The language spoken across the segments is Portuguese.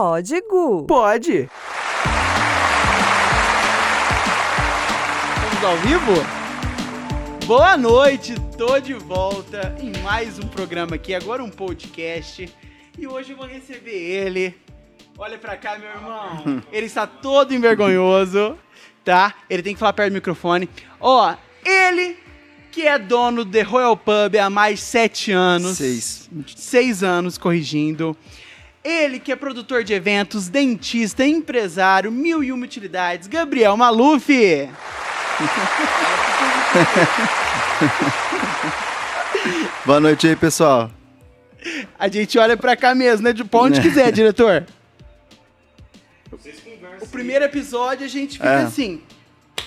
Pode, Gu. Pode. Estamos ao vivo? Boa noite, tô de volta em mais um programa aqui, agora um podcast. E hoje eu vou receber ele. Olha pra cá, meu irmão. Ele está todo envergonhoso, tá? Ele tem que falar perto do microfone. Ó, ele que é dono do The Royal Pub há mais sete anos. Seis. Seis anos, corrigindo. Ele que é produtor de eventos, dentista, empresário, mil e uma utilidades, Gabriel Maluf. Boa noite aí, pessoal. A gente olha pra cá mesmo, né? De pra onde quiser, diretor. O primeiro episódio a gente fica É. assim.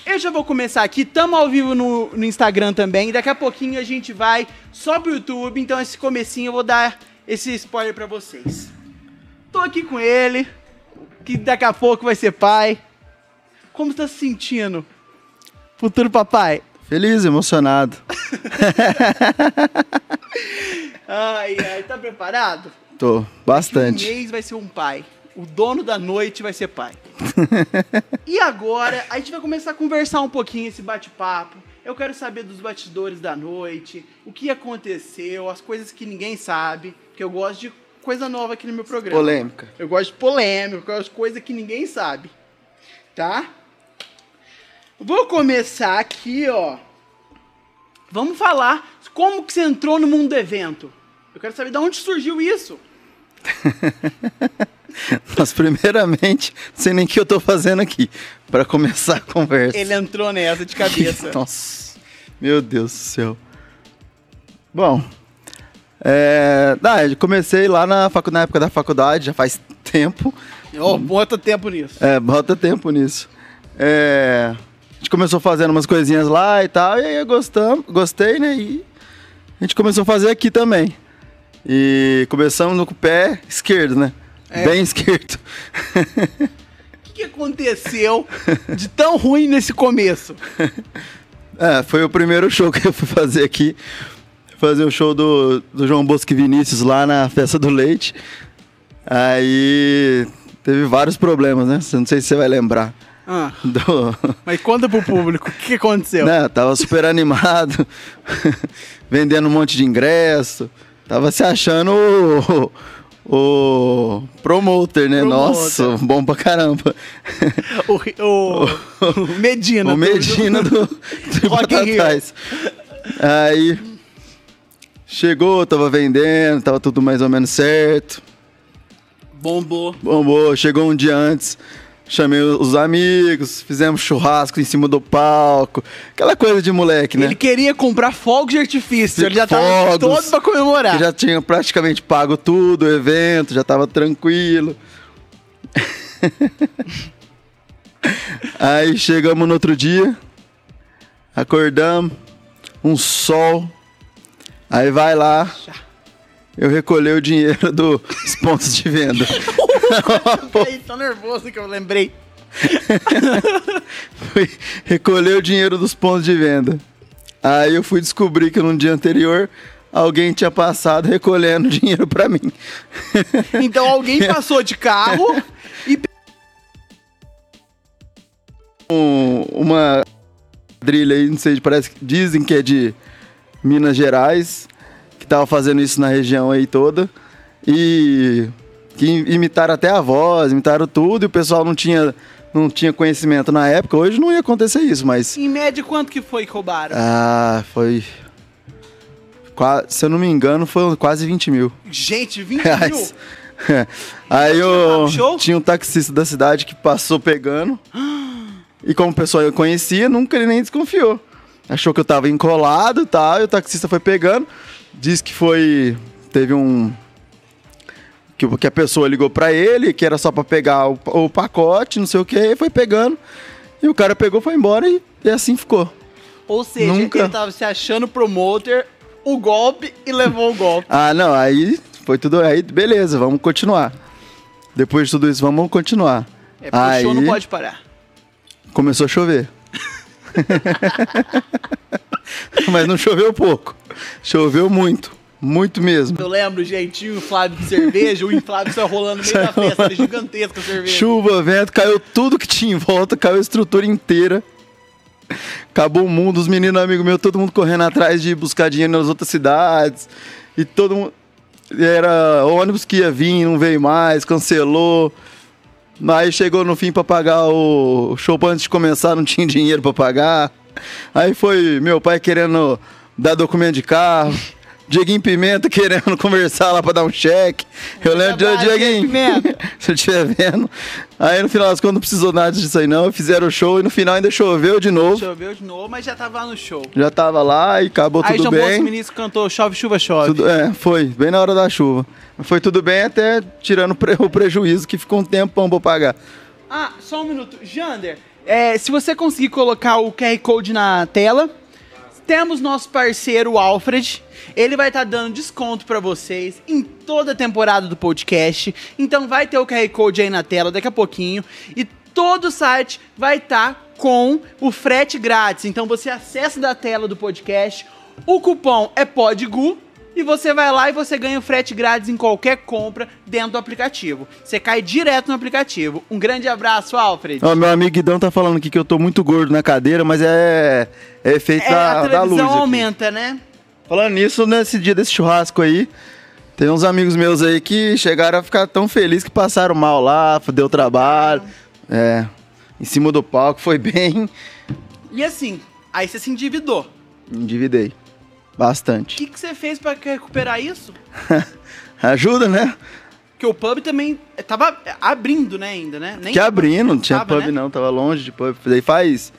Eu já vou começar aqui, tamo ao vivo no, no Instagram também. Daqui a pouquinho a gente vai só pro YouTube, então esse comecinho eu vou dar esse spoiler pra vocês. Tô aqui com ele, que daqui a pouco vai ser pai. Como tá se sentindo? Futuro papai? Feliz, emocionado. Ai, ai, tá preparado? Tô, Um bastante. mês vai ser um pai. O dono da noite vai ser pai. e agora, a gente vai começar a conversar um pouquinho esse bate-papo. Eu quero saber dos bastidores da noite, o que aconteceu, as coisas que ninguém sabe, porque eu gosto de coisa nova aqui no meu programa. Polêmica. Eu gosto de polêmica, eu gosto de coisa que ninguém sabe. Tá? Vou começar aqui, ó. Vamos falar como que você entrou no mundo do evento. Eu quero saber de onde surgiu isso. Mas primeiramente, não sei nem o que eu tô fazendo aqui. Pra começar a conversa. Ele entrou nessa de cabeça. Nossa, meu Deus do céu. Bom, é, ah, eu comecei lá na, facu, na época da faculdade, já faz tempo. Ó, bota tempo nisso. É, bota tempo nisso. É, a gente começou fazendo umas coisinhas lá e tal, e aí eu gostamos, gostei, né? E a gente começou a fazer aqui também. E começamos no pé esquerdo, né? É. Bem esquerdo. O que, que aconteceu de tão ruim nesse começo? É, foi o primeiro show que eu fui fazer aqui. Fazer o show do, do João Bosco e Vinícius lá na Festa do Leite. Aí teve vários problemas, né? Não sei se você vai lembrar. Ah, Do... mas conta pro público, o que, aconteceu? né, tava super animado, vendendo um monte de ingresso. Tava se achando o, o promoter, né? Promoter. Nossa, bom pra caramba. O, o, o Medina. o Medina do, do Rock Rio. Batatais. Aí chegou, tava vendendo, tava tudo mais ou menos certo. Bombou. Bombou, chegou um dia antes, chamei os amigos, fizemos churrasco em cima do palco, aquela coisa de moleque, né? Ele queria comprar fogos de artifício, ele já tava todo pra comemorar. Já tinha praticamente pago tudo, o evento, já tava tranquilo. Aí chegamos no outro dia, acordamos, um sol. Aí vai lá, eu recolhi o dinheiro dos pontos de venda. Ai, tô nervoso que eu lembrei. Fui recolher o dinheiro dos pontos de venda. Aí eu fui descobrir que no dia anterior alguém tinha passado recolhendo dinheiro pra mim. Então alguém passou de carro e Um- uma quadrilha aí, não sei, parece que dizem que é de Minas Gerais, que tava fazendo isso na região aí toda. E que imitaram até a voz, imitaram tudo, e o pessoal não tinha, não tinha conhecimento na época. Hoje não ia acontecer isso, mas. em média quanto que foi que roubaram? Ah, foi. qua- Se eu não me engano, foi quase 20 mil Gente, 20 mil? Aí eu tinha um taxista da cidade que passou pegando. E como o pessoal eu conhecia, nunca ele nem desconfiou. Achou que eu tava encolado e tal, e o taxista foi pegando. Disse que foi. Teve um. Que, que a pessoa ligou pra ele, que era só pra pegar o, o pacote, não sei o que, e foi pegando. E o cara pegou, foi embora e, e assim ficou. Ou seja, Nunca. ele tava se achando promoter, o golpe e levou o golpe. Ah, não, aí foi tudo. Aí, beleza, vamos continuar. Depois de tudo isso, vamos continuar. É porque aí, o show não pode parar. Começou a chover. Mas não choveu pouco. Choveu muito. Muito mesmo. Eu lembro, gente, o Flávio de cerveja, o Inflávio saiu rolando no meio da festa, era gigantesca a cerveja. Chuva, vento, caiu tudo que tinha em volta, caiu a estrutura inteira. Acabou o mundo, os meninos amigos meus, todo mundo correndo atrás de buscar dinheiro nas outras cidades. E todo mundo. Era ônibus que ia vir, não veio mais, cancelou. Aí chegou no fim pra pagar o show antes de começar, não tinha dinheiro pra pagar. Aí foi meu pai querendo dar documento de carro. Dieguinho Pimenta querendo conversar lá pra dar um cheque. Eu lembro de Dieguinho. Se eu estiver vendo. Aí no final das contas não precisou nada disso aí não. Fizeram o show e no final ainda choveu de novo. Choveu de novo, mas já tava lá no show. Já tava lá e acabou Aí tudo João bem. Ministro cantou Chove, Chuva, Chove. Tudo- é, foi, bem na hora da chuva. Foi tudo bem até tirando o prejuízo que ficou um tempão pra pagar. Ah, só um minuto. Jander, é, se você conseguir colocar o QR Code na tela, temos nosso parceiro Alfred. Ele vai estar dando desconto pra vocês em toda a temporada do podcast. Então vai ter o QR Code aí na tela daqui a pouquinho. E todo o site vai estar com o frete grátis. Então você acessa da tela do podcast. O cupom é PODGU. E você vai lá e você ganha o frete grátis em qualquer compra dentro do aplicativo. Você cai direto no aplicativo. Um grande abraço, Alfred. Ó, meu amigo Guidão tá falando aqui que eu tô muito gordo na cadeira, mas é, é efeito É, da, a da luz. televisão aqui. aumenta, né? Falando nisso, nesse dia desse churrasco aí, tem uns amigos meus aí que chegaram a ficar tão felizes que passaram mal lá, deu trabalho. É, em cima do palco, foi bem. E assim, aí você se endividou. Endividei. O Bastante. que, que você fez pra recuperar isso? Ajuda, né? Porque o pub também tava abrindo, né, ainda, né? Nem que abrindo, não tinha tava, pub né? não, tava longe de pub. Daí faz,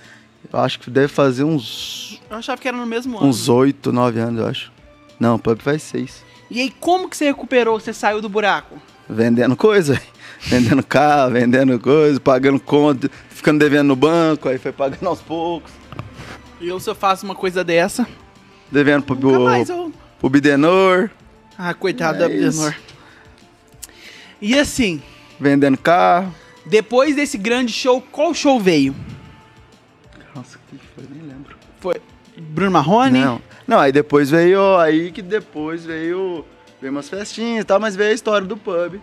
eu acho que deve fazer uns Eu achava que era no mesmo ano. uns 8, 9 anos, eu acho. Não, pub faz 6. E aí, como que você recuperou? Você saiu do buraco? Vendendo coisa, vendendo carro, vendendo coisa, pagando conta, ficando devendo no banco, aí foi pagando aos poucos. E eu, se eu faço uma coisa dessa, Devendo pro, nunca mais eu... pro Bidenor, Ah, coitado É da. Bidenor. E assim, vendendo carro. depois desse grande show, qual show veio? Nossa, o que foi? Nem lembro. Foi Bruno Marrone? Não, não, aí depois veio, aí que depois veio, veio umas festinhas e tal, mas veio a história do pub.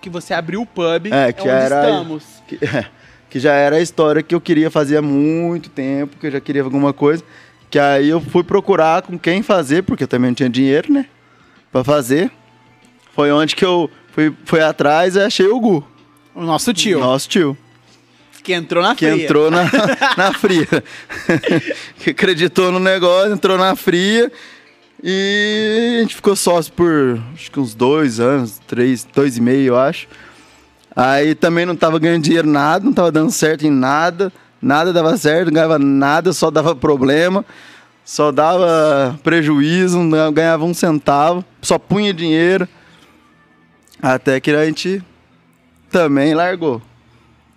Que você abriu o pub, É, que onde era- estamos. Que, que já era a história que eu queria fazer há muito tempo, que eu já queria alguma coisa. Que aí eu fui procurar com quem fazer, porque eu também não tinha dinheiro, né? Pra fazer. Foi onde que eu fui, fui atrás e achei o Gu. O nosso tio, Nosso tio. que entrou na Que fria. entrou na, na fria. que acreditou no negócio, entrou na fria. E a gente ficou sócio por acho que uns dois anos, três, dois e meio, eu acho. Aí também não tava ganhando dinheiro nada, não tava dando certo em nada. Nada dava certo, não ganhava nada, só dava problema. Só dava prejuízo, não ganhava um centavo, só punha dinheiro. Até que a gente também largou.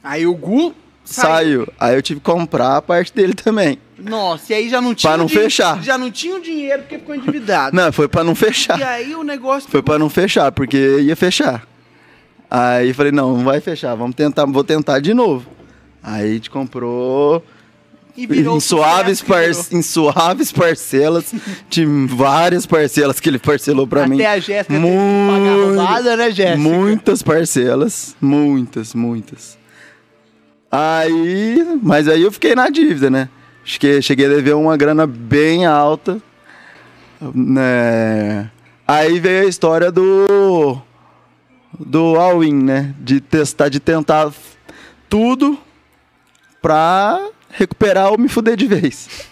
Aí o Gu Saiu. Aí eu tive que comprar a parte dele também. Nossa, e aí já não tinha. Pra não o din- fechar. Já não tinha o dinheiro porque ficou endividado. Não, foi pra não fechar. E aí o negócio. Foi pra não fechar, porque ia fechar. Aí falei, não, não vai fechar, vamos tentar, vou tentar de novo. Aí a gente comprou E virou em suaves, virou. par- em suaves parcelas, de várias parcelas que ele parcelou pra mim. Até a Jéssica roubada, né, Jéssica? Muitas parcelas, muitas, muitas. Aí, mas aí eu fiquei na dívida, né? Acho que cheguei a dever uma grana bem alta. Né? Aí veio a história do do all-in, né? De testar, de tentar tudo pra recuperar ou me fuder de vez.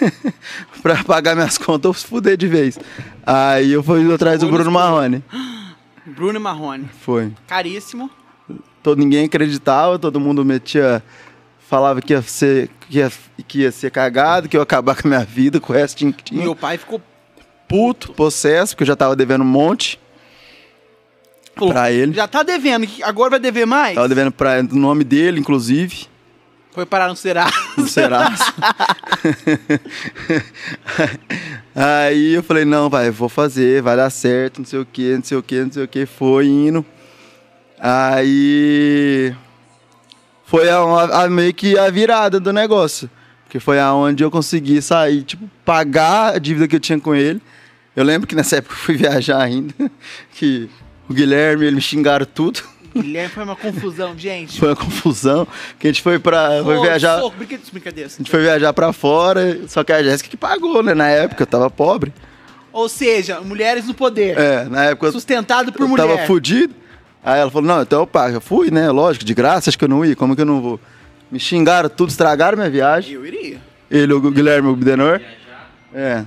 pra pagar minhas contas ou se fuder de vez. Aí eu fui atrás do Foi no Bruno. Marrone. Bruno Marrone. Foi. Caríssimo. Todo, ninguém acreditava, todo mundo metia. Falava que ia ser, que ia, que ia ser cagado, que ia acabar com a minha vida, com o restinho que tinha. Meu pai ficou. puto, possesso, porque eu já tava devendo um monte falou, pra ele. Já tá devendo, agora vai dever mais? Tava devendo pra, no nome dele, inclusive. Foi parar no Será. No Serasa. Aí eu falei, não, vai, vou fazer, vai dar certo, não sei o que, não sei o que, não sei o que. Foi indo. Aí foi a, a- a- meio que a virada do negócio. Porque foi aonde eu consegui sair, tipo, pagar a dívida que eu tinha com ele Eu lembro que nessa época eu fui viajar ainda, que o Guilherme, ele me xingaram tudo. Guilherme foi uma confusão, gente. Foi uma confusão, que a gente foi pra foi Ô, viajar, soco, brinca- brincadeira. a gente foi viajar pra fora, só que a Jéssica que pagou, né, na época, eu tava pobre. Ou seja, mulheres no poder. É, na época eu, Sustentado por eu mulher. tava fudido. Aí ela falou, não, então eu pago. Eu fui, né, lógico, de graça, acho que eu não ia, como que eu não vou? Me xingaram tudo, estragaram minha viagem. Eu iria. Ele, o Guilherme, o Bidenor. É.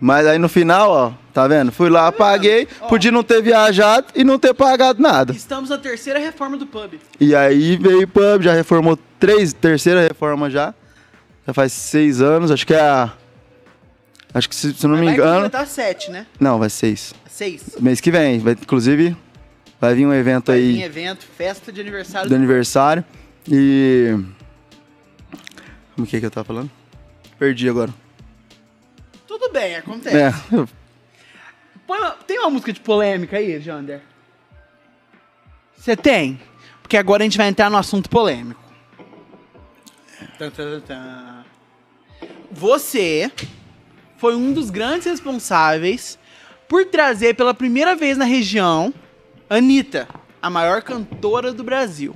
Mas aí no final, ó, tá vendo? Fui lá, paguei, Ó. podia não ter viajado e não ter pagado nada. Estamos na terceira reforma do pub. E aí veio o pub, já reformou três, terceira reforma já. Já faz seis anos, acho que é a. Acho que se, se eu não me Vai engano. completar sete, né? Não, vai seis. Seis. Mês que vem. Vai, inclusive, vai vir um evento Vai aí vir evento, festa de aniversário do aniversário. E. Como que é que eu tava falando? Perdi agora. Tudo bem, acontece. É, eu- tem uma música de polêmica aí, Jander? Você tem? Porque agora a gente vai entrar no assunto polêmico. Você foi um dos grandes responsáveis por trazer pela primeira vez na região Anitta, a maior cantora do Brasil.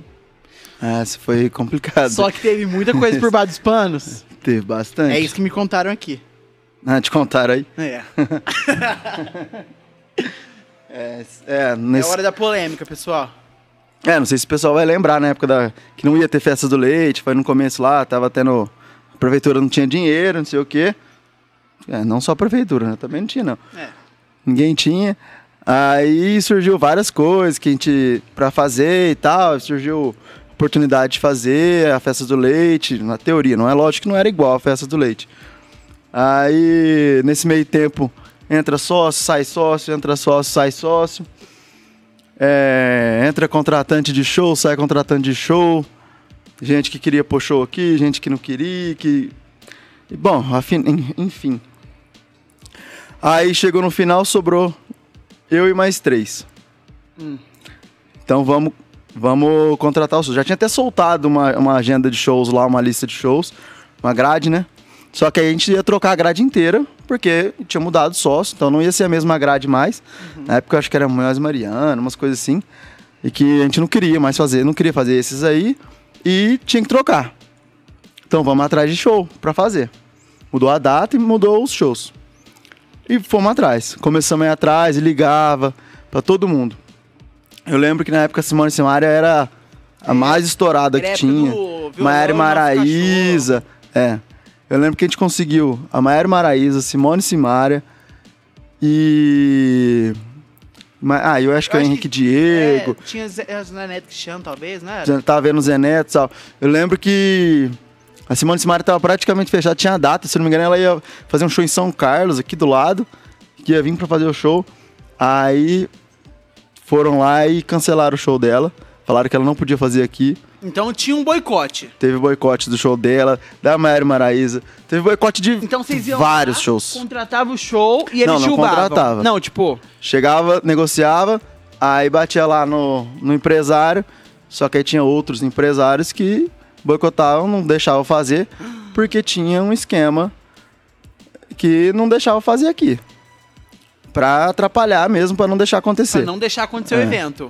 essa foi complicado. Só que teve muita coisa por baixo dos panos. Teve bastante. É isso que me contaram aqui. Ah, te contaram aí. É. É, é, É nesse- hora da polêmica, pessoal. é, não sei se o pessoal vai lembrar na época da, que não ia ter festas do leite, foi no começo lá, tava tendo. A prefeitura não tinha dinheiro, não sei o quê. É, não só a prefeitura, né? Também não tinha, não. É. Ninguém tinha. Aí surgiu várias coisas que a gente. pra fazer e tal. Surgiu oportunidade de fazer a festa do leite, na teoria, não é lógico que não era igual a festa do leite. Aí, nesse meio tempo, entra sócio, sai sócio, entra sócio, sai sócio. É, entra contratante de show, sai contratante de show. Gente que queria pôr show aqui, gente que não queria, que. e, Bom, enfim. Aí chegou no final, sobrou eu e mais três. Hum. Então vamos, vamos contratar os shows. Já tinha até soltado uma, uma agenda de shows lá, uma lista de shows, uma grade, né? Só que aí a gente ia trocar a grade inteira, porque tinha mudado sócio, então não ia ser a mesma grade mais. Na época eu acho que era mais Mariana, umas coisas assim. E que a gente não queria mais fazer, não queria fazer esses aí e tinha que trocar. Então vamos atrás de show pra fazer. Mudou a data e mudou os shows. E fomos atrás. Começamos a ir atrás e ligava pra todo mundo. Eu lembro que na época a Simone Simaria era a mais estourada que tinha. Maiara Maraíza. É. Eu lembro que a gente conseguiu a Maiara Maraíza, Simone Simaria e. Ah, eu acho que Eu é o Henrique que- Diego. É, tinha as Nanete Cristiano, talvez, né? Tava vendo o Zé Neto e tal. Eu lembro que a Simone Simaria tava praticamente fechada, tinha data, se não me engano, ela ia fazer um show em São Carlos, aqui do lado, que ia vir pra fazer o show. Aí foram lá e cancelaram o show dela. Falaram que ela não podia fazer aqui. Então tinha um boicote. Teve boicote do show dela, da Maiara Maraíza. Teve boicote de Então vocês iam vários lá, shows. contratavam o show e eles Não, não chubavam. contratava. Não, tipo, Chegava, negociava, aí batia lá no, no empresário, só que aí tinha outros empresários que boicotavam, não deixavam fazer, porque tinha um esquema que não deixava fazer aqui. Pra atrapalhar mesmo, pra não deixar acontecer. pra não deixar acontecer o É. evento.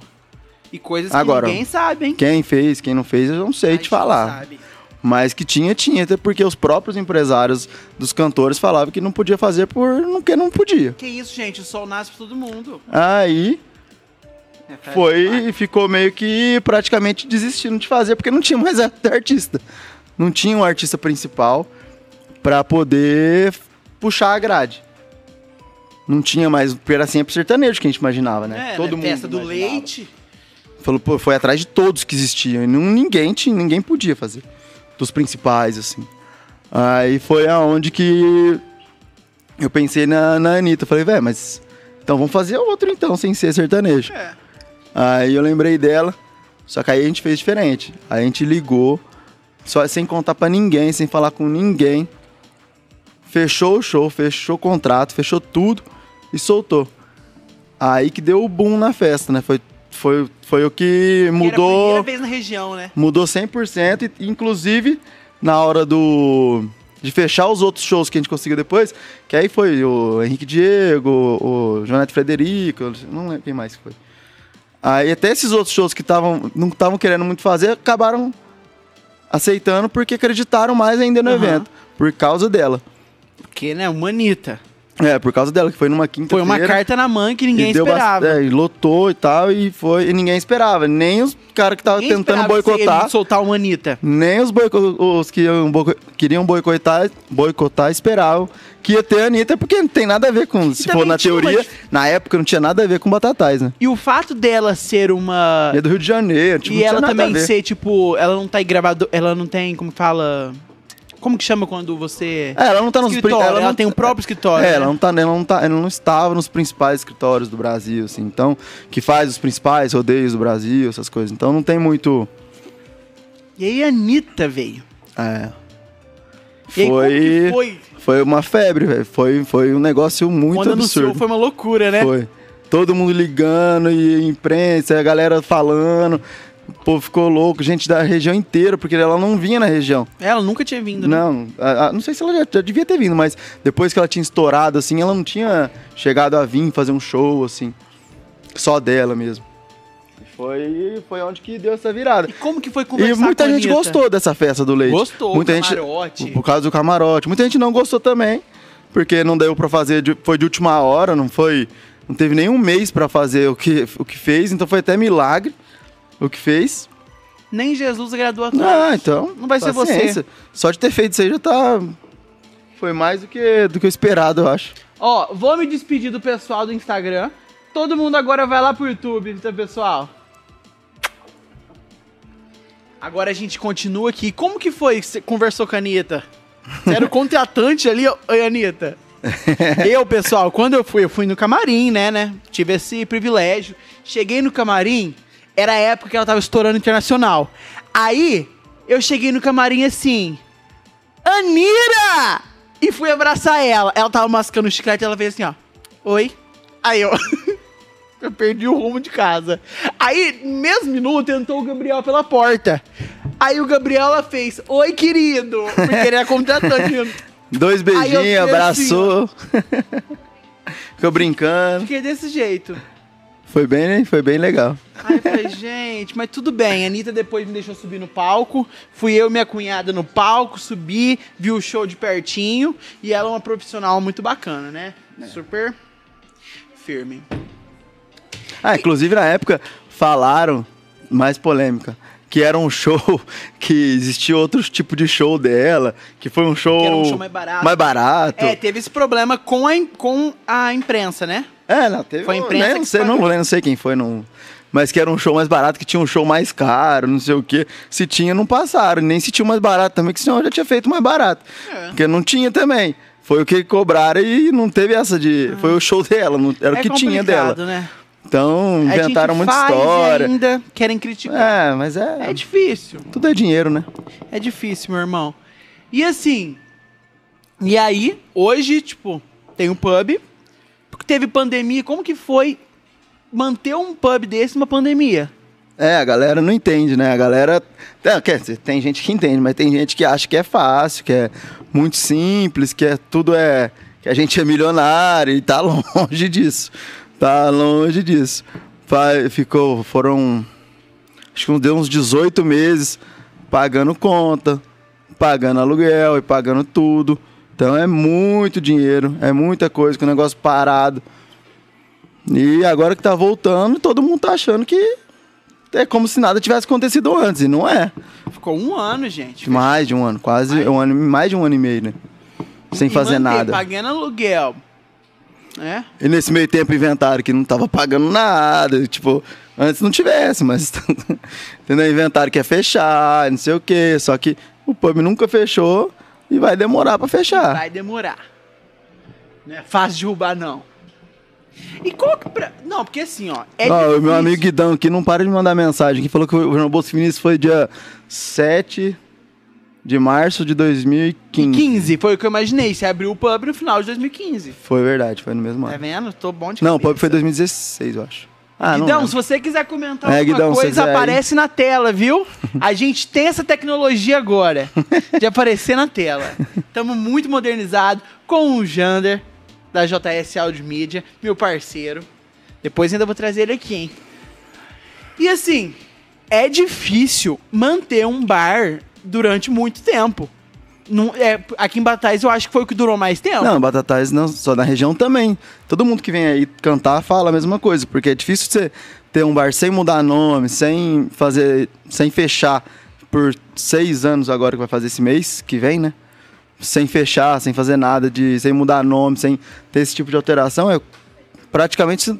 E coisas que Agora, ninguém sabe, hein? Quem fez, quem não fez, eu não sei A te falar. sabe. Mas que tinha, tinha, até porque os próprios empresários dos cantores falavam que não podia fazer por não que não podia. Que isso, gente, o sol nasce pra todo mundo. Aí É, foi e ficou meio que praticamente desistindo de fazer, porque não tinha mais artista. Não tinha um artista principal pra poder puxar a grade. Não tinha mais, porque era sempre sertanejo que a gente imaginava, né? É, Todo né, mundo festa do imaginava. leite. Falou, pô, foi atrás de todos que existiam. E não, ninguém, tinha, ninguém podia fazer. Dos principais, assim. Aí foi aonde que eu pensei na, na Anitta. Falei, velho, mas então vamos fazer outro então, sem ser sertanejo. É. Aí eu lembrei dela, só que aí a gente fez diferente. Aí a gente ligou, só sem contar pra ninguém, sem falar com ninguém. Fechou o show, fechou o contrato, fechou tudo e soltou. Aí que deu o boom na festa, né? Foi, foi, foi o que Era a mudou primeira vez na região, né? mudou 100% e inclusive na hora do de fechar os outros shows que a gente conseguiu depois, que aí foi o Henrique Diego, o, o Jonathan Frederico, não lembro quem mais foi. Aí até esses outros shows que tavam, não estavam querendo muito fazer, acabaram aceitando porque acreditaram mais ainda no Aham. evento, por causa dela. Porque, né, uma Anitta. É, por causa dela, que foi numa Foi quinta-feira. uma carta na mãe que ninguém e deu esperava. bast- é, e lotou e tal, e foi. E ninguém esperava. Nem os caras que estavam tentando boicotar. soltar uma Anitta. Nem os, boico- os que iam boico- queriam boicotar, boicotar esperavam que ia ter a Anitta, porque não tem nada a ver com. se também for na uma teoria, dif- na época não tinha nada a ver com Batatais, né? E o fato dela ser uma. É do Rio de Janeiro, tipo, e ela também ser, tipo, ela não tá em gravador. Ela não tem, como fala. Como que chama quando você. É, ela não tá nos escritório, ela, não- tem o próprio escritório. É, né? ela não, tá, ela, não tá, ela não estava nos principais escritórios do Brasil, assim. Então, que faz os principais rodeios do Brasil, essas coisas. Então não tem muito. E aí a Anitta veio. É. Aí, Foi. foi? Foi uma febre, velho. Foi, foi um negócio muito Quando anunciou absurdo. foi uma loucura, né? Foi. Todo mundo ligando e imprensa, a galera falando. O povo ficou louco, gente da região inteira, porque ela não vinha na região. Ela nunca tinha vindo, né? Não, a- a- não sei se ela já, já devia ter vindo, mas depois que ela tinha estourado, assim, ela não tinha chegado a vir fazer um show, assim, só dela mesmo. E Foi, foi onde que deu essa virada. E como que foi conversar E muita gente Anitta? gostou dessa festa do leite. Gostou, muita camarote. gente Por causa do camarote. Muita gente não gostou também, porque não deu pra fazer, de- foi de última hora, não foi, não teve nem um mês pra fazer o que, o que fez, então foi até milagre o que fez. Nem Jesus agradou a todos. Ah, então. Não vai ser paciência. Só de ter feito isso aí já tá. Foi mais do que, do que o esperado, eu acho. Ó, vou me despedir do pessoal do Instagram. Todo mundo agora vai lá pro YouTube, tá, pessoal? Agora a gente continua aqui. Como que foi que você conversou com a Anitta? Você era o contratante ali, Anitta? eu, pessoal, quando eu fui, eu fui no camarim, né, né? Tive esse privilégio. Cheguei no camarim, era a época que ela tava estourando internacional. Aí, eu cheguei no camarim assim... Anira! E fui abraçar ela. Ela tava mascando o chiclete e ela fez assim, ó. Oi. Aí eu. eu perdi o rumo de casa. Aí, mesmo minuto, entrou o Gabriel pela porta. Aí o Gabriel ela fez, oi, querido. Porque ele é contratante. Dois Aí eu beijinhos, fiquei abraçou. Ficou brincando. Fiquei desse jeito. Foi bem, foi bem legal. Aí eu falei, gente, mas tudo bem. A Anitta depois me deixou subir no palco. Fui eu e minha cunhada no palco, subi, vi o show de pertinho. E ela é uma profissional muito bacana, né? Super firme. Ah, inclusive na época falaram, mais polêmica, que era um show que existia outro tipo de show dela, que foi um show. Que era um show mais barato. Mais barato. É, teve esse problema com a, com a imprensa, né? É, não, teve. Foi um- imprensa né, não, sei, não, não sei quem foi, não. Mas que era um show mais barato, que tinha um show mais caro, não sei o quê. Se tinha, não passaram. Nem se tinha o mais barato também, que senão eu já tinha feito mais barato. É. Porque não tinha também. Foi o que cobraram e não teve essa de. Foi o show dela, não, era o é que tinha dela. né? Então, gente inventaram muita história. ainda querem criticar. É, mas é. É difícil. Tudo é dinheiro, né? É difícil, meu irmão. E assim, e aí, hoje, tipo, tem um pub, teve pandemia, como que foi manter um pub desse numa pandemia? É, a galera não entende, né? A galera. é, quer dizer, tem gente que entende, mas tem gente que acha que é fácil, que é muito simples, que é tudo é. que a gente é milionário e tá longe disso. Tá longe disso. Ficou. Foram. Acho que deu uns 18 meses pagando conta, pagando aluguel e pagando tudo. Então é muito dinheiro, é muita coisa, com o negócio parado. E agora que tá voltando, todo mundo tá achando que é como se nada tivesse acontecido antes, e não é. Ficou um ano, gente. Mais de um ano, quase Ai. um ano, mais de um ano e meio, né? Sem E fazer manter, nada. Pagando aluguel. É? E nesse meio tempo inventaram que não tava pagando nada, tipo, antes não tivesse, mas entendeu? Inventaram que ia fechar, não sei o quê, só que o pub nunca fechou e vai demorar pra fechar. Vai demorar. Não é fácil de derrubar, não. E qual que pra... Não, porque assim, ó. É Ó, o meu amigo Guidão aqui não para de mandar mensagem, que falou que o Jornal Bolsa Vinícius foi dia 7 de março de 2015. 15, foi o que eu imaginei. Você abriu o pub no final de 2015. Foi verdade, foi no mesmo Tá ano. vendo? Tô bom de Não, o cabeça. pub foi 2016, eu acho. Ah, Guidão, se você quiser comentar É, alguma Guidão, coisa, quiser aí. aparece na tela, viu? A gente tem essa tecnologia agora de aparecer na tela. Estamos muito modernizados com o Jander, da JS Audio Media, meu parceiro. Depois ainda vou trazer ele aqui, hein? E assim, é difícil manter um bar durante muito tempo. Não, é, aqui em Batatais eu acho que foi o que durou mais tempo. Não, Batatais não, só na região também. Todo mundo que vem aí cantar fala a mesma coisa, porque é difícil você ter um bar sem mudar nome, sem fazer, sem fechar por seis anos agora que vai fazer esse mês que vem, né? Sem fechar, sem fazer nada, de, sem mudar nome, sem ter esse tipo de alteração, é praticamente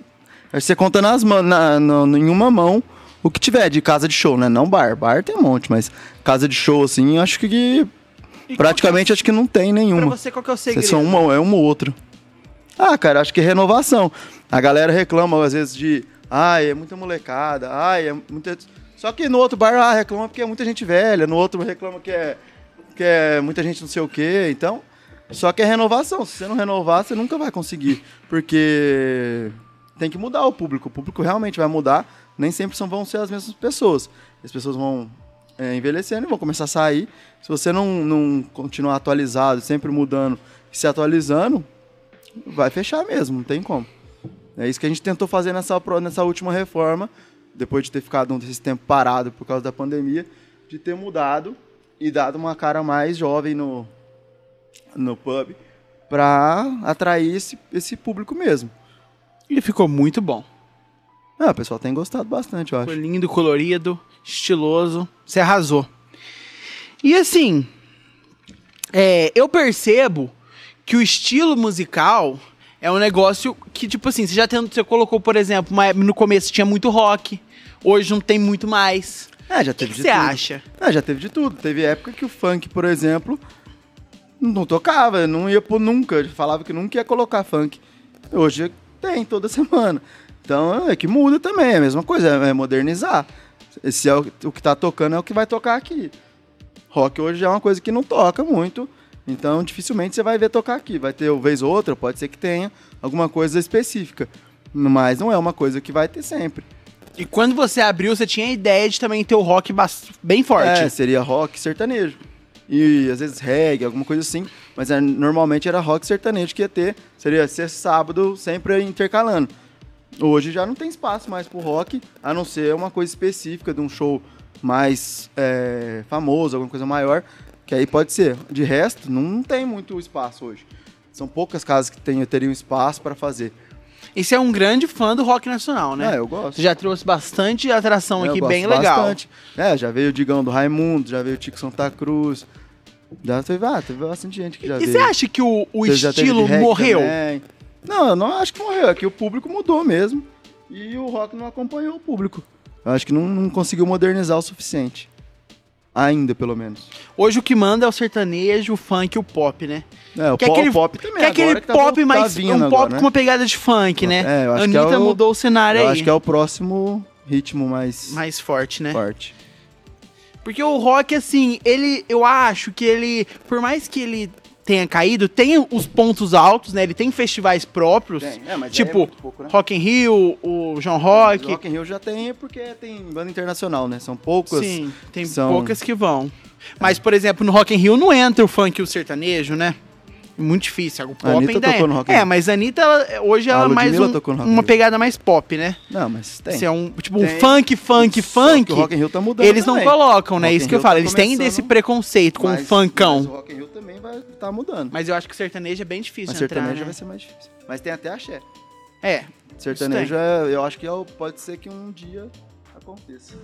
você conta nas mãos, na, na, em uma mão o que tiver de casa de show, né? Não bar. Bar tem um monte, mas casa de show, assim, acho que E praticamente qual acho que não tem é, nenhuma. pra você, qual que é o segredo? só uma, é uma ou outra. Ah, cara, acho que é renovação. A galera reclama às vezes de, ai, é muita molecada, ai, é muita. Só que no outro bar ah, reclama porque é muita gente velha, no outro reclama que é, que é muita gente não sei o quê. Então, só que é renovação. Se você não renovar, você nunca vai conseguir. Porque tem que mudar o público. O público realmente vai mudar. Nem sempre são, vão ser as mesmas pessoas. As pessoas vão é, envelhecendo e vão começar a sair. Se você não, não continuar atualizado, sempre mudando e se atualizando, vai fechar mesmo, não tem como. É isso que a gente tentou fazer nessa, nessa última reforma, depois de ter ficado um desse tempo parado por causa da pandemia, de ter mudado e dado uma cara mais jovem no, no pub para atrair esse, esse público mesmo. E ficou muito bom. Ah, o pessoal tem gostado bastante, eu acho. Ficou lindo, colorido, estiloso. Você arrasou. E assim, é, eu percebo que o estilo musical é um negócio que, tipo assim, você já tem, você colocou, por exemplo, uma no começo tinha muito rock, hoje não tem muito mais. É, já que teve que de você tudo. acha? Ah, já teve de tudo. Teve época que o funk, por exemplo, não tocava, não ia por nunca. Falava que nunca ia colocar funk. Hoje tem toda semana. Então é que muda também, é a mesma coisa, é é modernizar. Esse é o, o que tá tocando é o que vai tocar aqui. Rock hoje é uma coisa que não toca muito, então dificilmente você vai ver tocar aqui. Vai ter uma vez ou outra, pode ser que tenha alguma coisa específica. Mas não é uma coisa que vai ter sempre. E quando você abriu, você tinha a ideia de também ter o rock bem forte. É, seria rock sertanejo. E às vezes reggae, alguma coisa assim. Mas é, normalmente era rock sertanejo que ia ter. Seria ser sábado, sempre intercalando. Hoje já não tem espaço mais pro rock, a não ser uma coisa específica de um show mais é, famoso, alguma coisa maior. Que aí pode ser. De resto, não tem muito espaço hoje. São poucas casas que tem, teriam espaço para fazer. E você é um grande fã do rock nacional, né? É, eu gosto. Você já trouxe bastante atração eu aqui, bem legal. bastante. É, já veio o Digão do Raimundo, já veio o Tico Santa Cruz. Já teve, ah, teve bastante gente que já E veio. você acha que o, o estilo morreu? também. Não, eu não acho que morreu. É que o público mudou mesmo. E o rock não acompanhou o público. Eu acho que não, não conseguiu modernizar o suficiente. Ainda, pelo menos. Hoje o que manda é o sertanejo, o funk e o pop, né? É, o, Que é po- aquele- o pop também. que é aquele que tá pop tá vindo um pop agora, né? com uma pegada de funk, né? É, eu acho que Anitta é o- mudou o cenário Eu aí. acho que é o próximo ritmo mais Mais forte, né? forte. Porque o rock, assim, ele. Eu acho que ele. Por mais que ele tenha caído, tem os pontos altos, né? Ele tem festivais próprios. Tem, é, é tipo, muito pouco, né? Rock in Rio, o João Rock. o Rock in Rio já tem, porque tem banda internacional, né? São poucas. Sim, tem são- poucas que vão. Mas, por exemplo, no Rock in Rio não entra o funk e o sertanejo, né? Muito difícil. O pop Anitta ainda tocou é. no Rock É, mas a Anitta, ela- hoje A ela é mais um- tocou no Rock uma pegada mais pop, né? Não, mas tem. É um, tipo, Tem. um funk, funk, Só funk, o Rock in Rio tá mudando eles não também. colocam, né? Isso que eu Rio falo. tá Eles têm desse preconceito com o Mas- funkão. Mas o Rock in Rio também vai estar mudando. Mas eu acho que o sertanejo é bem difícil Mas entrar, sertanejo né? vai ser mais difícil. Mas tem até axé. É, Sertanejo é, eu acho que é pode ser que um dia aconteça.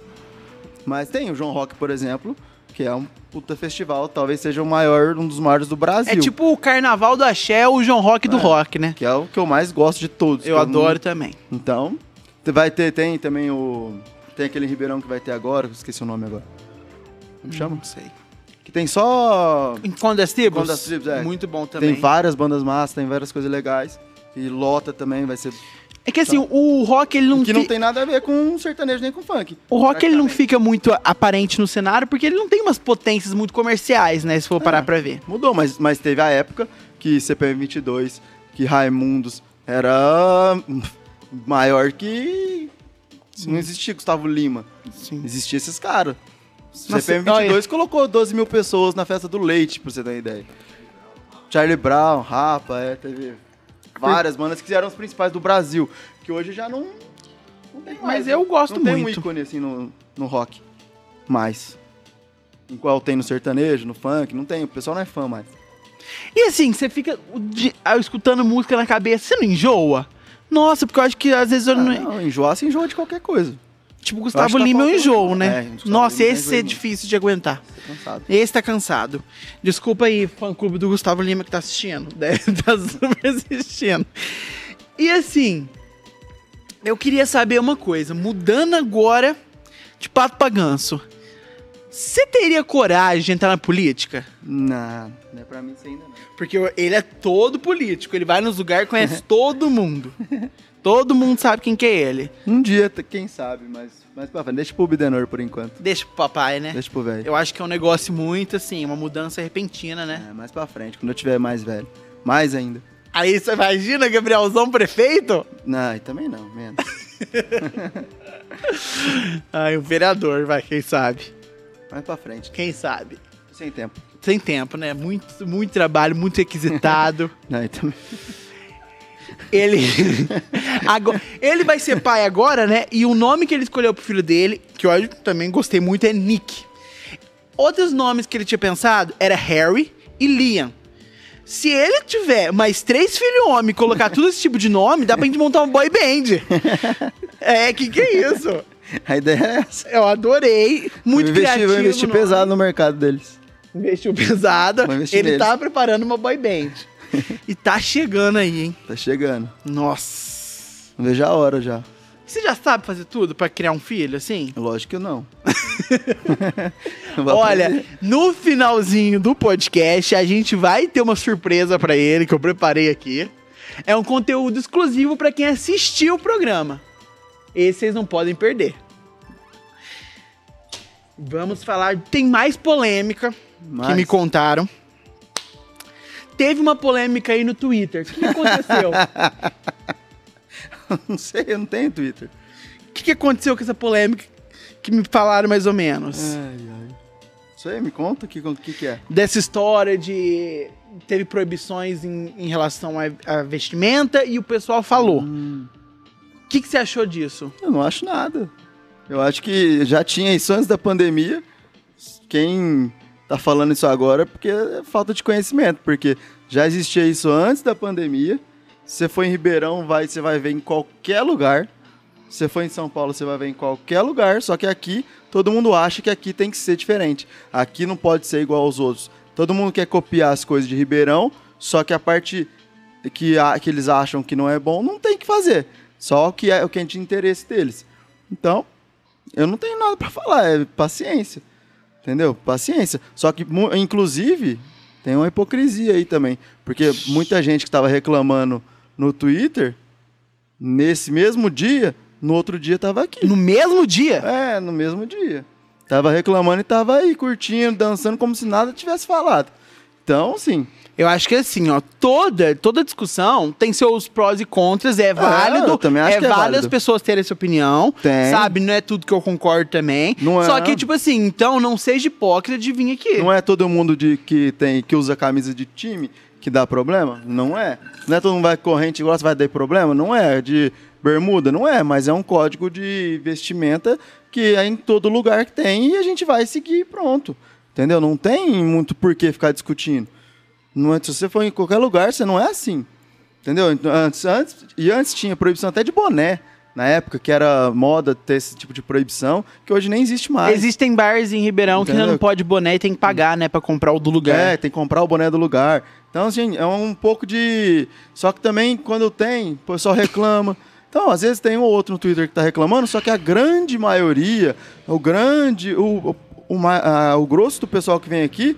Mas tem o João Rock, por exemplo, que é um puta festival, talvez seja o maior, um dos maiores do Brasil. é tipo o carnaval do axé, o João Rock do É. rock, né? Que é o que eu mais gosto de todos. Eu adoro também. Então, vai ter, tem também o. Tem aquele Ribeirão que vai ter agora, esqueci o nome agora. Como chama? Não sei. Que tem só. Das Tribos, é. Muito bom também. Tem várias bandas massas, tem várias coisas legais. E lota também, vai ser. É que assim, o rock ele não, que não fi- tem nada a ver com sertanejo nem com funk. O rock ele não fica muito aparente no cenário porque ele não tem umas potências muito comerciais, né? Se for parar É. pra ver. Mudou, mas, mas teve a época que CPM 22, que Raimundos era maior que. Não existia Gustavo Lima. Sim. Existia esses caras. Nossa, CPM 22 colocou 12 mil pessoas na festa do leite, pra você ter uma ideia. Charlie Brown, Rapa, é, teve várias bandas que eram os principais do Brasil, que hoje já não, não tem mais. Mas eu gosto não tem um muito. ícone assim no, no rock. Mais. Igual tem no sertanejo, no funk, não tem. O pessoal não é fã mais. E assim, você fica ah, escutando música na cabeça, você não enjoa? Nossa, porque eu acho que às vezes eu Ah, não. não, enjoar se enjoa de qualquer coisa. Tipo, Gustavo que tá Lima eu faltando- enjoo, né? É, Nossa, Lima esse é difícil de aguentar. Cansado. Esse tá cansado. Desculpa aí, fã clube do Gustavo Lima que tá assistindo. Deve tá super assistindo. E assim, eu queria saber uma coisa. Mudando agora de pato pra ganso. Você teria coragem de entrar na política? Não, não é pra mim isso ainda não. Porque ele é todo político. Ele vai nos lugares e conhece todo mundo. Todo mundo sabe quem que é ele. Um dia, quem sabe, mas mais pra frente. Deixa pro Bidenor por enquanto. Deixa pro papai, né? Deixa pro velho. Eu acho que é um negócio muito assim, uma mudança repentina, né? É, mais pra frente, quando eu tiver mais velho. Mais ainda. Aí você imagina, Gabrielzão prefeito? Não, também não, menos. Ai, o vereador, vai, quem sabe? mais pra frente. Quem sabe? Sem tempo. Sem tempo, né? Muito, muito trabalho, muito requisitado. Não, também. Ele. agora, ele vai ser pai agora, né? E o nome que ele escolheu pro filho dele, que eu também gostei muito, é Nick. Outros nomes que ele tinha pensado era Harry e Liam. Se ele tiver mais três filhos homens e colocar tudo esse tipo de nome, dá pra gente montar um boy band. É, que que é isso? A ideia é essa. Eu adorei. Muito vou investir, criativo. vou investir pesado no mercado deles. Investiu pesado. Ele neles. tá preparando uma boy band. E tá chegando aí, hein? Tá chegando. Nossa. Não vejo a hora já. Você já sabe fazer tudo pra criar um filho, assim? Lógico que não. Vou Olha, no finalzinho do podcast, a gente vai ter uma surpresa pra ele que eu preparei aqui. É um conteúdo exclusivo pra quem assistiu o programa. Esse vocês não podem perder. Vamos falar. Tem mais polêmica que me contaram. Teve uma polêmica aí no Twitter. O que aconteceu? não sei, eu não tenho Twitter. O que, que aconteceu com essa polêmica que me falaram mais ou menos? Ai, ai. Isso aí, me conta o que, que, que é. Dessa história de. Teve proibições em, em relação à, à vestimenta e o pessoal falou. O Hum, que, que você achou disso? eu não acho nada. Eu acho que já tinha isso antes da pandemia. Quem tá falando isso agora porque é falta de conhecimento, porque já existia isso antes da pandemia. Você for em Ribeirão, vai, você vai ver em qualquer lugar. Você for em São Paulo, você vai ver em qualquer lugar, só que aqui todo mundo acha que aqui tem que ser diferente. Aqui não pode ser igual aos outros. Todo mundo quer copiar as coisas de Ribeirão, só que a parte que, que eles acham que não é bom, não tem que fazer. Só o que é o que é de interesse deles. Então, eu não tenho nada pra falar, é paciência. Entendeu? Paciência. Só que, inclusive, tem uma hipocrisia aí também. Porque muita gente que tava reclamando no Twitter, nesse mesmo dia, no outro dia tava aqui. No mesmo dia? É, no mesmo dia. Tava reclamando e tava aí, curtindo, dançando, como se nada tivesse falado. Então, sim. Eu acho que assim, ó, toda, toda discussão tem seus prós e contras, é válido. eu também acho é que é válido válido. as pessoas terem essa opinião. Tem. Sabe? Não é tudo que eu concordo também. Não é. Só que, tipo assim, então não seja hipócrita de vir aqui. Não é todo mundo de, que, tem, que usa camisa de time que dá problema? Não é. Não é todo mundo vai corrente igual, vai dar problema? Não é. De bermuda? Não é. Mas é um código de vestimenta que é em todo lugar que tem e a gente vai seguir e pronto. Entendeu? Não tem muito por que ficar discutindo. Não é, se você for em qualquer lugar, você não é assim. Entendeu? Então, Antes, antes, e antes tinha proibição até de boné. Na época, que era moda ter esse tipo de proibição, que hoje nem existe mais. Existem bares em Ribeirão que Entendeu? não pode boné e tem que pagar, né, pra comprar o do lugar. É, tem que comprar o boné do lugar. Então, assim, é um pouco de. Só que também, quando tem, o pessoal reclama. Então, às vezes tem um ou outro no Twitter que tá reclamando, só que a grande maioria, o grande. O, o, o, ma- a- o grosso do pessoal que vem aqui,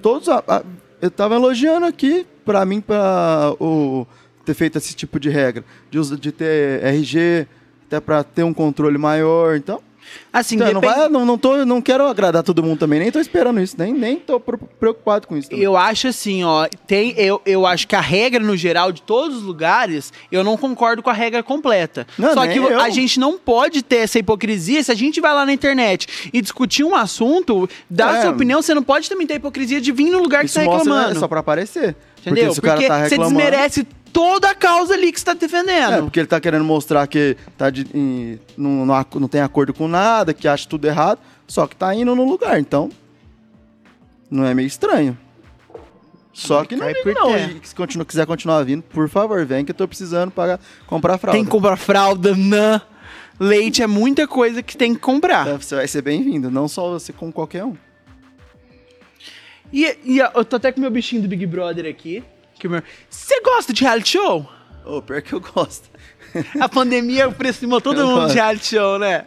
todos. a- a- eu tava elogiando aqui, pra mim, pra o, ter feito esse tipo de regra. De, de ter RG, até pra ter um controle maior. Então, Assim, Então, não, depende- vai, não, não, tô, não quero agradar todo mundo também, nem tô esperando isso, nem, nem tô preocupado com isso. Também. Eu acho assim, ó, tem, eu, eu acho que a regra no geral de todos os lugares, eu não concordo com a regra completa. Não, Só nem que eu. a gente não pode ter essa hipocrisia se a gente vai lá na internet e discutir um assunto, dar É. a sua opinião, você não pode também ter a hipocrisia de vir no lugar que isso você tá mostra reclamando. é só pra aparecer. Entendeu? Porque cara tá você desmerece toda a causa ali que você tá É, defendendo. porque ele tá querendo mostrar que tá de, em- não, não, não tem acordo com nada, que acha tudo errado, só que tá indo no lugar, então. Não é meio estranho. Só que não ligo por não. E se continua, quiser continuar vindo, por favor, vem que eu tô precisando pagar, comprar fralda. Tem que comprar fralda, nã, leite, é muita coisa que tem que comprar. É, Você vai ser bem-vindo, não só você, como qualquer um. E, e eu tô até com meu bichinho do Big Brother aqui. que o meu- Você gosta de reality show? Ô, pior que eu gosto. A pandemia aproximou todo Eu mundo gosto. de reality show, né?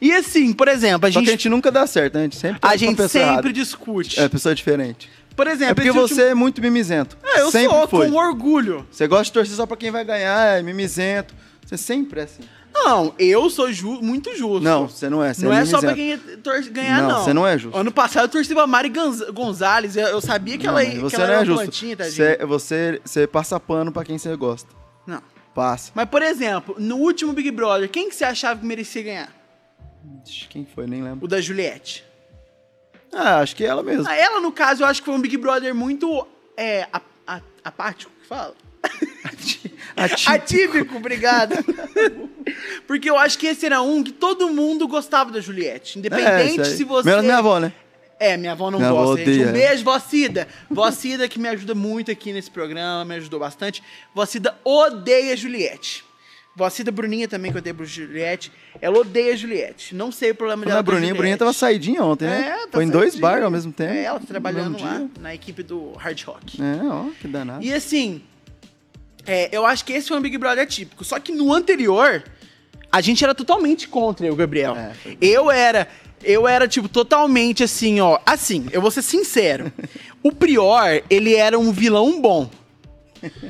E assim, por exemplo, a Só que a gente, gente nunca dá certo, né? A gente sempre a pra gente sempre errada. discute. É, pessoa diferente. Por exemplo, É porque você último- é muito mimizento. É, eu sempre sou foi. com orgulho. Você gosta de torcer só pra quem vai ganhar, é mimizento. Você sempre é assim. Não, eu sou ju- muito justo. Não, você não é. Você não é, é só pra quem torce- ganhar, Não, você não é justo. Ano passado eu torci pra Mari Gonz- Gonzalez. Eu, eu sabia que Não, ela, que você ela não era é justo. plantinha, tadinha. Você, você, você passa pano pra quem você gosta. Não. Passa. Mas, por exemplo, no último Big Brother, quem que você achava que merecia ganhar? Quem foi? Nem lembro. O da Juliette. Ah, acho que é ela mesmo. Ah, ela, no caso, eu acho que foi um Big Brother muito é, apático, que fala? Atípico. Atípico, obrigado. Porque eu acho que esse era um que todo mundo gostava da Juliette. Independente É, se você. Menos minha avó, né? É, minha avó não Minha avó gosta, gente. odeia. Um beijo, vó Cida. Vó Cida que me ajuda muito aqui nesse programa, me ajudou bastante. Vó Cida odeia a Juliette. Vó Cida Bruninha também, que eu odeio a Juliette. Ela odeia a Juliette. Não sei o problema Quando dela a com a Bruninha, a Bruninha tava saidinha ontem, né? É, tá foi em dois bar ao mesmo tempo. É, ela tá trabalhando lá dia. na equipe do Hard Rock. É, ó, que danado. E assim, é, eu acho que esse foi um Big Brother típico. Só que no anterior, a gente era totalmente contra eu, Gabriel. É, eu era. Eu era, tipo, totalmente assim, ó. Assim, eu vou ser sincero. o Prior, ele era um vilão bom.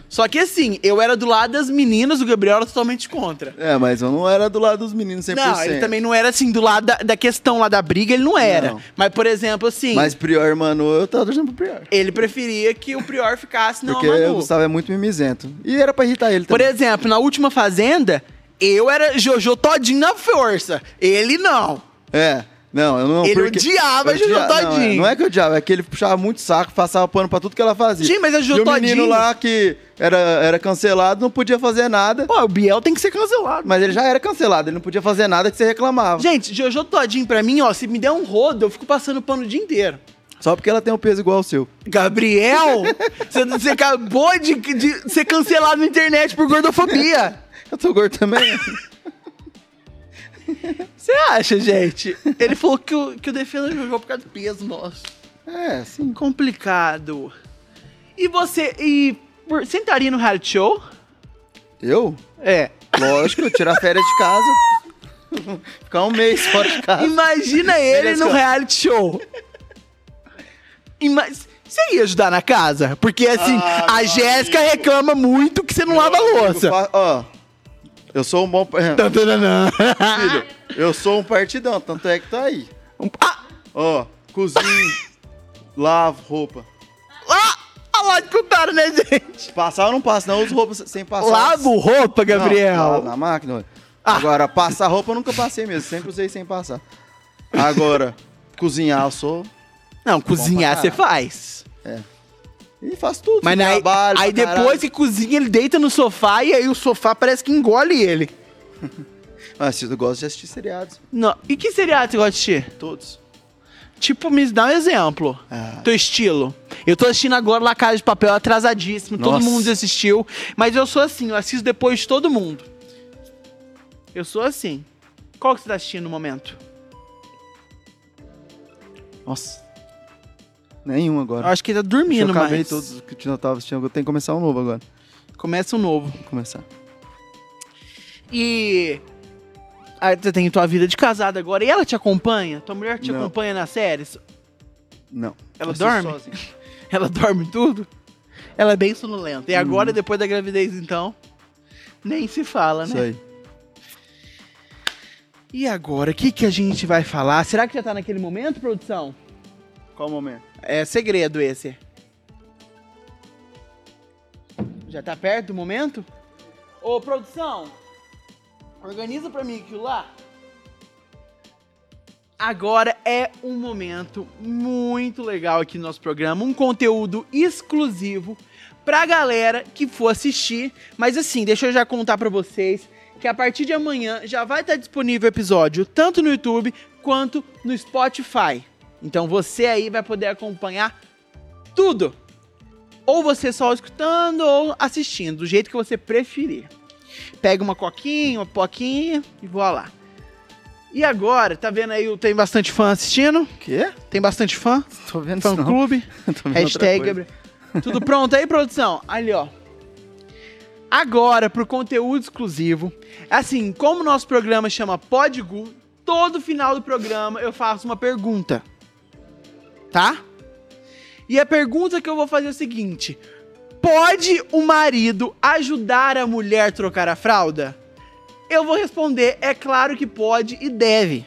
Só que assim, eu era do lado das meninas, o Gabriel era totalmente contra. É, mas eu não era do lado dos meninos 100%. Não, ele também não era assim, do lado da, da questão lá da briga, ele não era. Não. Mas, por exemplo, assim, Mas Prior, mano, eu tava torcendo pro Prior. ele preferia que o Prior ficasse não Porque a o Manu. Gustavo é muito mimizento. E era pra irritar ele Por também. exemplo, na última Fazenda, eu era Jojo todinho na força. Ele não. É. Não, eu não. Ele porque- odiava odia- não, é, Todinho. Não é que eu odiava, é que ele puxava muito saco, passava pano pra tudo que ela fazia. Sim, mas a Jojo E o menino Todinho- lá que era, era cancelado não podia fazer nada. Pô, o Biel tem que ser cancelado. Mas ele já era cancelado, ele não podia fazer nada que você reclamava. Gente, Jojo todinho pra mim, ó, se me der um rodo, eu fico passando pano o dia inteiro. Só porque ela tem um peso igual ao seu. Gabriel, você, você acabou de, de ser cancelado na internet por gordofobia. Eu tô gordo também. Você acha, gente? Ele falou que eu, que o Jojo por causa do peso nosso. é, sim. Complicado. E você, e por- entraria no reality show? Eu? É. Lógico, eu tirar férias de casa. Ficar um mês fora de casa. Imagina ele no reality show. Ima- Você ia ajudar na casa? Porque assim, Ah, a Jéssica reclama muito que você não lava a louça. Ó, eu sou um bom. Filho, eu sou um partidão, tanto é que tá aí. Ah, Ó, cozinho, lavo roupa. ah, lá de contaram, né, gente? Passar eu não passo, não. Uso roupa sem passar. Lavo roupa, Não, Gabriel. lavo na máquina. Ah. Agora, passar roupa eu nunca passei mesmo. Sempre usei sem passar. Agora, cozinhar eu sou. Não, cozinhar você faz. E faço tudo. Mas aí, trabalho aí depois caralho. que cozinha, ele deita no sofá e aí o sofá parece que engole ele. Mas eu gosto de assistir seriados. Não. E que seriado você gosta de assistir? Todos. Tipo, me dá um exemplo. Ah. Teu estilo. Eu tô assistindo agora La Casa de Papel atrasadíssimo. Todo Nossa. mundo assistiu. Mas eu sou assim, eu assisto depois de todo mundo. Eu sou assim. Qual que você tá assistindo no momento? Nossa. Nenhum agora. Eu acho que ele tá eu dormindo, acabei mas... todos que eu tava assistindo. Eu tenho que começar um novo agora. Começa um novo. Vou começar. E... Aí você tem tua vida de casada agora. E ela te acompanha? Tua mulher te Não. acompanha nas séries? Não. Ela Assisto dorme? Ela dorme tudo? Ela é bem sonolenta. E Uhum. agora, depois da gravidez, então, nem se fala, né? Isso aí. E agora, o que, que a gente vai falar? Será que já tá naquele momento, produção? Qual momento? É segredo esse. Já tá perto do momento? Ô, produção, organiza pra mim aquilo lá. Agora é um momento muito legal aqui no nosso programa, um conteúdo exclusivo pra galera que for assistir. Mas assim, deixa eu já contar pra vocês que a partir de amanhã já vai estar disponível o episódio tanto no YouTube quanto no Spotify. Então você aí vai poder acompanhar tudo. Ou você só escutando ou assistindo, do jeito que você preferir. Pega uma coquinha, uma poquinha e voa lá. E agora, tá vendo aí, tem bastante fã assistindo? Quê? Tem bastante fã? Tô vendo Fã clube? Tô vendo Hashtag. Tudo pronto aí, produção? Ali, ó. Agora, pro conteúdo exclusivo. Assim, como o nosso programa chama Podgu, todo final do programa eu faço uma pergunta. Tá? E a pergunta que eu vou fazer é o seguinte: Pode o marido ajudar a mulher a trocar a fralda? Eu vou responder, é claro que pode e deve.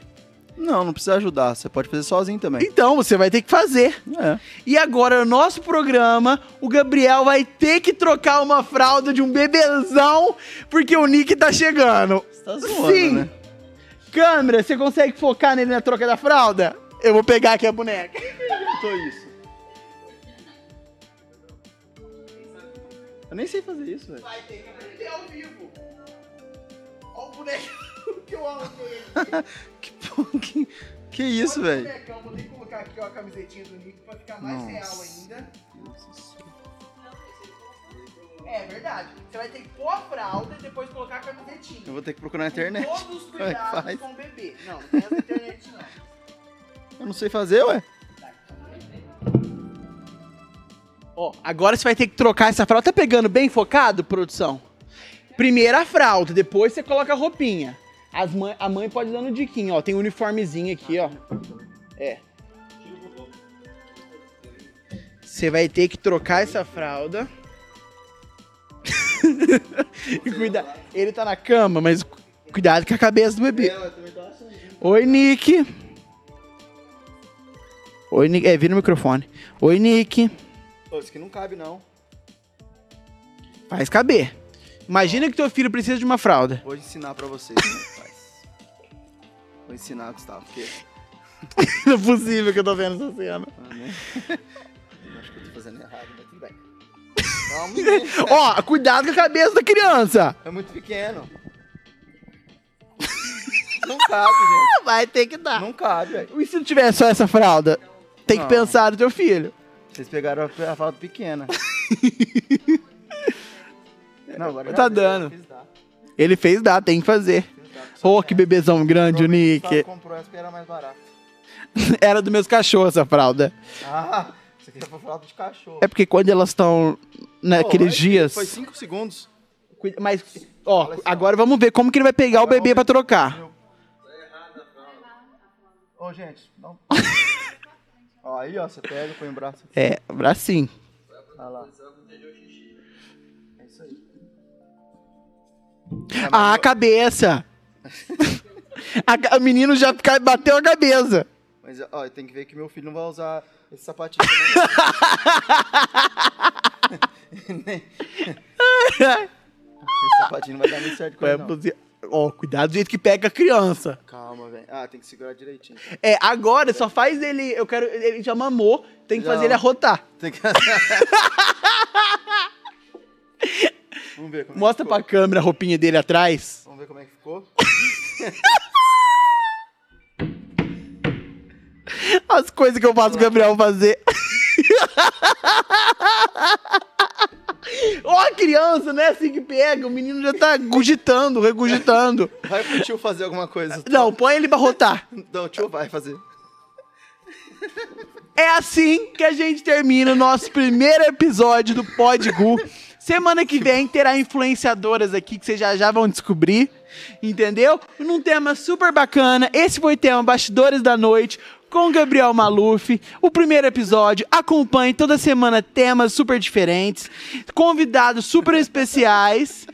Não, não precisa ajudar. Você pode fazer sozinho também. Então, você vai ter que fazer. É. E agora, no nosso programa, o Gabriel vai ter que trocar uma fralda de um bebezão, porque o Nick tá chegando. Você tá zoando, Sim. né? Câmera, você consegue focar nele na troca da fralda? Eu vou pegar aqui a boneca. Tô isso. Eu nem sei fazer isso, velho. Vai ter que aprender ao vivo. Olha o boneco que eu amo. Que, porra, que, que isso, velho? vou ter que colocar aqui ó, a camisetinha do Nick pra ficar mais Nossa. real ainda. É verdade. Você vai ter que pôr a fralda e depois colocar a camisetinha. Eu vou ter que procurar na Com internet. Todos os é cuidados com o bebê. Não, não tem essa internet não. Eu não sei fazer, ué. Ó, agora você vai ter que trocar essa fralda. Tá pegando bem focado, produção? Primeiro a fralda, depois você coloca a roupinha. As mãe, a mãe pode dando diquinha, ó. Tem um uniformezinho aqui, ó. É. Você vai ter que trocar essa fralda. e cuidar. Ele tá na cama, mas cu- cuidado com a cabeça do bebê. Oi, Nick. Oi, Nick. É, vira o microfone. Oi, Nick. Pô, isso aqui não cabe, não. Faz caber. Imagina que teu filho precisa de uma fralda. Vou ensinar pra vocês como é que faz. Vou ensinar, Gustavo, porque... Não é possível que eu tô vendo essa cena. Ah, né? Acho que eu tô fazendo errado, mas tudo bem. Calma. Ó, cuidado com a cabeça da criança. É muito pequeno. Não cabe, gente. Vai ter que dar. Não cabe, velho. E se não tiver só essa fralda? Tem que Não. pensar no teu filho. Vocês pegaram a, a falta pequena. Não, agora já Tá deu, dando. fiz dar, Ele fez dar, tem que fazer. fiz dar. Oh, que bebezão grande, o Provavelmente Nick. Gustavo comprou essa porque era mais barato. Era dos meus cachorros essa fralda. Ah, isso aqui é pra fralda de cachorro. É porque quando elas estão naqueles dias. Foi 5 segundos. Cuida- Mas, ó, agora vamos ver como que ele vai pegar o bebê pra trocar. Ô, gente, não. ó, aí, ó, você pega, põe o braço. É, bracinho. Olha lá. É isso aí. Ah, a cabeça. a, o menino já bateu a cabeça. Mas, ó, tem que ver que meu filho não vai usar esse sapatinho esse sapatinho não vai dar muito certo com ele, não. Ó, cuidado do jeito que pega a criança. Calma, velho. Ah, tem que segurar direitinho. É, agora só faz ele. Eu quero. Ele já mamou, tem que Já. fazer ele arrotar. Tem que... Vamos ver como Mostra é que pra ficou. câmera a roupinha dele atrás. Vamos ver como é que ficou. As coisas que eu faço o Gabriel fazer. Ó, a criança, né? Assim que pega, o menino já tá gugitando, regurgitando. Vai pro tio fazer alguma coisa. Não, põe ele pra rotar. Não, o tio vai fazer. É assim que a gente termina o nosso primeiro episódio do Podgu. Semana que vem terá influenciadoras aqui que vocês já já vão descobrir, entendeu? Num tema super bacana. Esse foi o tema Bastidores da Noite com Gabriel Maluf. O primeiro episódio. Acompanhe toda semana temas super diferentes, convidados super especiais.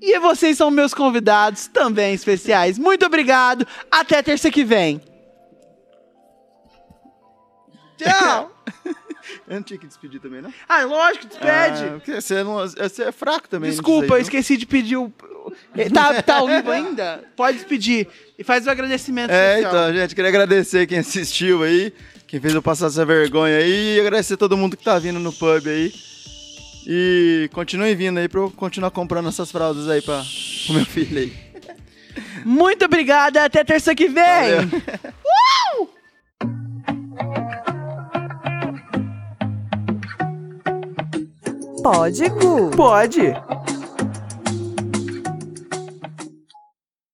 E vocês são meus convidados também especiais. Muito obrigado. Até terça que vem. Tchau. Eu não tinha que despedir também, não? Ah, lógico, despede. Ah, você, não, você é fraco também. Desculpa, aí, eu esqueci de pedir o. Tá, tá ao vivo ainda? Pode despedir. E faz o agradecimento É, especial. então, gente, queria agradecer quem assistiu aí, quem fez eu passar essa vergonha aí, e agradecer todo mundo que tá vindo no pub aí. E continuem vindo aí pra eu continuar comprando essas fraldas aí pra, pro meu filho aí. Muito obrigada, até terça que vem. Valeu. Pode, Gu. Pode.